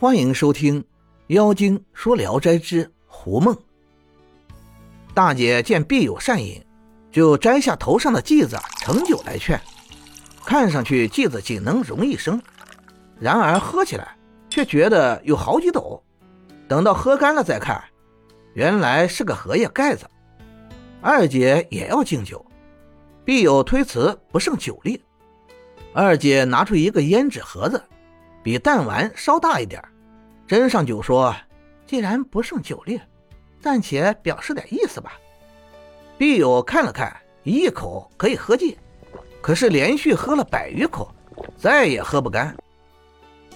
欢迎收听《妖精说聊斋之狐梦》。大姐见必友善饮，就摘下头上的髻子盛酒来劝。看上去髻子仅能容一升，然而喝起来却觉得有好几斗。等到喝干了再看，原来是个荷叶盖子。二姐也要敬酒，必友推辞不胜酒力。二姐拿出一个胭脂盒子。比弹丸稍大一点，斟上酒说：“既然不胜酒力，暂且表示点意思吧。”毕友看了看，一口可以喝尽，可是连续喝了百余口，再也喝不干。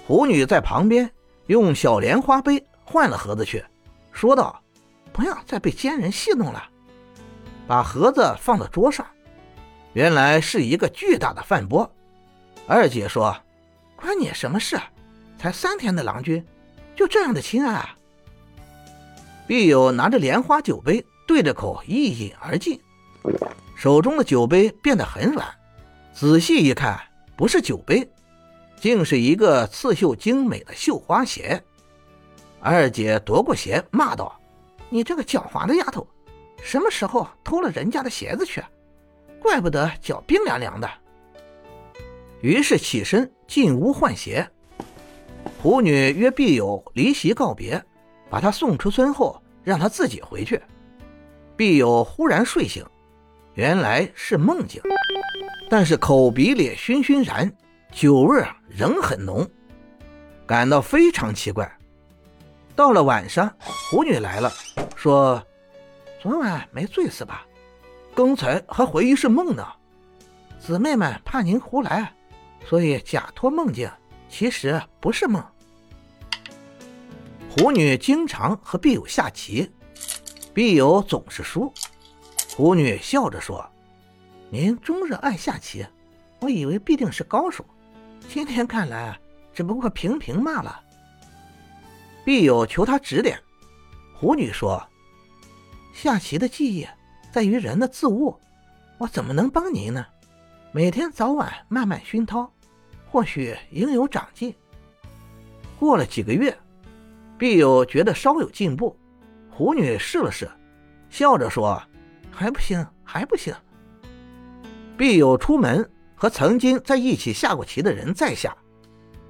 狐女在旁边用小莲花杯换了盒子去，说道：“不要再被奸人戏弄了。”把盒子放到桌上，原来是一个巨大的饭钵。二姐说。关你什么事？才三天的郎君，就这样的亲爱啊！碧友拿着莲花酒杯，对着口一饮而尽，手中的酒杯变得很软，仔细一看，不是酒杯，竟是一个刺绣精美的绣花鞋。二姐夺过鞋，骂道：“你这个狡猾的丫头，什么时候偷了人家的鞋子去？怪不得脚冰凉凉的。”于是起身进屋换鞋。狐女约碧友离席告别，把他送出村后，让他自己回去。碧友忽然睡醒，原来是梦境，但是口鼻里熏熏然，酒味仍很浓，感到非常奇怪。到了晚上，狐女来了，说：“昨晚没醉死吧？刚才还怀疑是梦呢。姊妹们怕您胡来。”所以假托梦境，其实不是梦。狐女经常和碧友下棋，碧友总是输。狐女笑着说：“您终日爱下棋，我以为必定是高手，今天看来只不过平平罢了。”碧友求他指点，狐女说：“下棋的技艺在于人的自悟，我怎么能帮您呢？”每天早晚慢慢熏陶，或许应有长进。过了几个月，必友觉得稍有进步。胡女试了试，笑着说：“还不行，还不行。”必友出门和曾经在一起下过棋的人再下，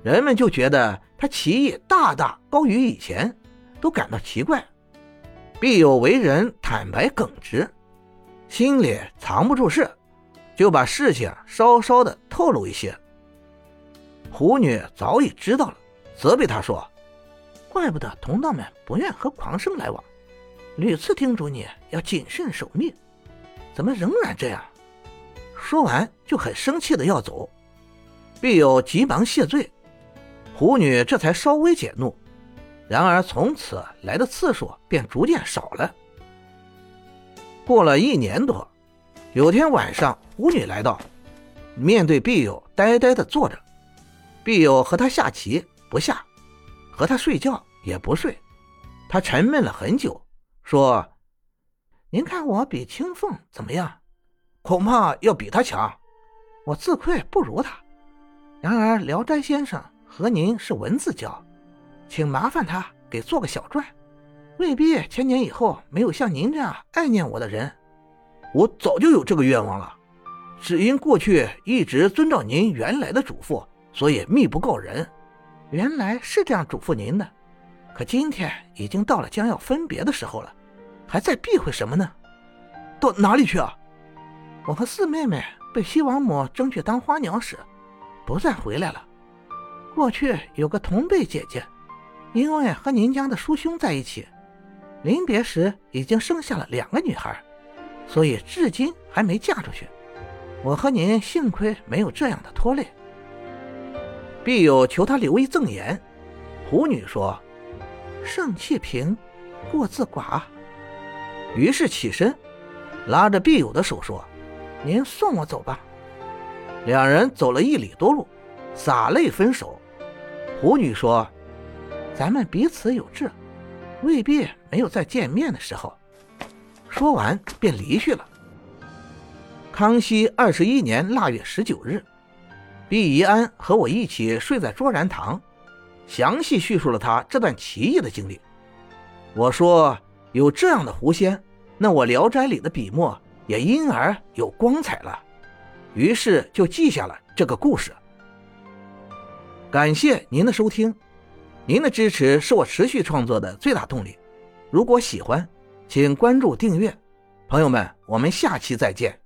人们就觉得他棋艺大大高于以前，都感到奇怪。必友为人坦白耿直，心里藏不住事。就把事情稍稍的透露一些。狐女早已知道了，责备他说：“怪不得同道们不愿和狂生来往，屡次叮嘱你要谨慎守密，怎么仍然这样？”说完就很生气的要走，必有急忙谢罪，狐女这才稍微解怒。然而从此来的次数便逐渐少了。过了一年多。有天晚上，巫女来到，面对碧友，呆呆地坐着。碧友和他下棋不下，和他睡觉也不睡。他沉闷了很久，说：“您看我比青凤怎么样？恐怕要比他强。我自愧不如他。然而聊斋先生和您是文字交，请麻烦他给做个小传，未必千年以后没有像您这样爱念我的人。”我早就有这个愿望了，只因过去一直遵照您原来的嘱咐，所以密不告人。原来是这样嘱咐您的，可今天已经到了将要分别的时候了，还在避讳什么呢？到哪里去啊？我和四妹妹被西王母争去当花娘时，不再回来了。过去有个同辈姐姐，因为和您家的叔兄在一起，临别时已经生下了两个女孩。所以至今还没嫁出去。我和您幸亏没有这样的拖累。必有求他留一赠言。胡女说：“盛气平，过自寡。”于是起身，拉着必友的手说：“您送我走吧。”两人走了一里多路，洒泪分手。胡女说：“咱们彼此有志，未必没有再见面的时候。”说完便离去了。康熙二十一年腊月十九日，毕宜安和我一起睡在卓然堂，详细叙述了他这段奇异的经历。我说：“有这样的狐仙，那我《聊斋》里的笔墨也因而有光彩了。”于是就记下了这个故事。感谢您的收听，您的支持是我持续创作的最大动力。如果喜欢，请关注订阅。朋友们，我们下期再见。